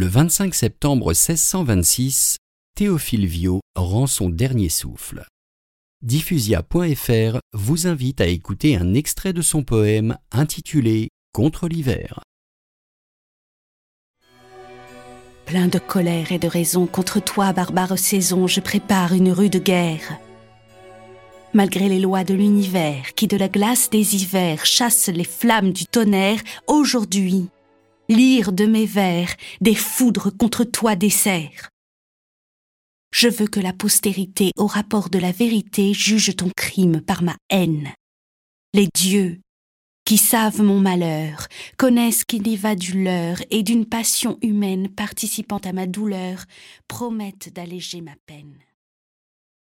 Le 25 septembre 1626, Théophile Viau rend son dernier souffle. Diffusia.fr vous invite à écouter un extrait de son poème intitulé Contre l'hiver. Plein de colère et de raison contre toi, barbare saison, je prépare une rude guerre. Malgré les lois de l'univers qui de la glace des hivers chassent les flammes du tonnerre, aujourd'hui, lire de mes vers des foudres contre toi dessert. Je veux que la postérité, au rapport de la vérité, juge ton crime par ma haine. Les dieux, qui savent mon malheur, connaissent qu'il y va du leur et d'une passion humaine participant à ma douleur, promettent d'alléger ma peine.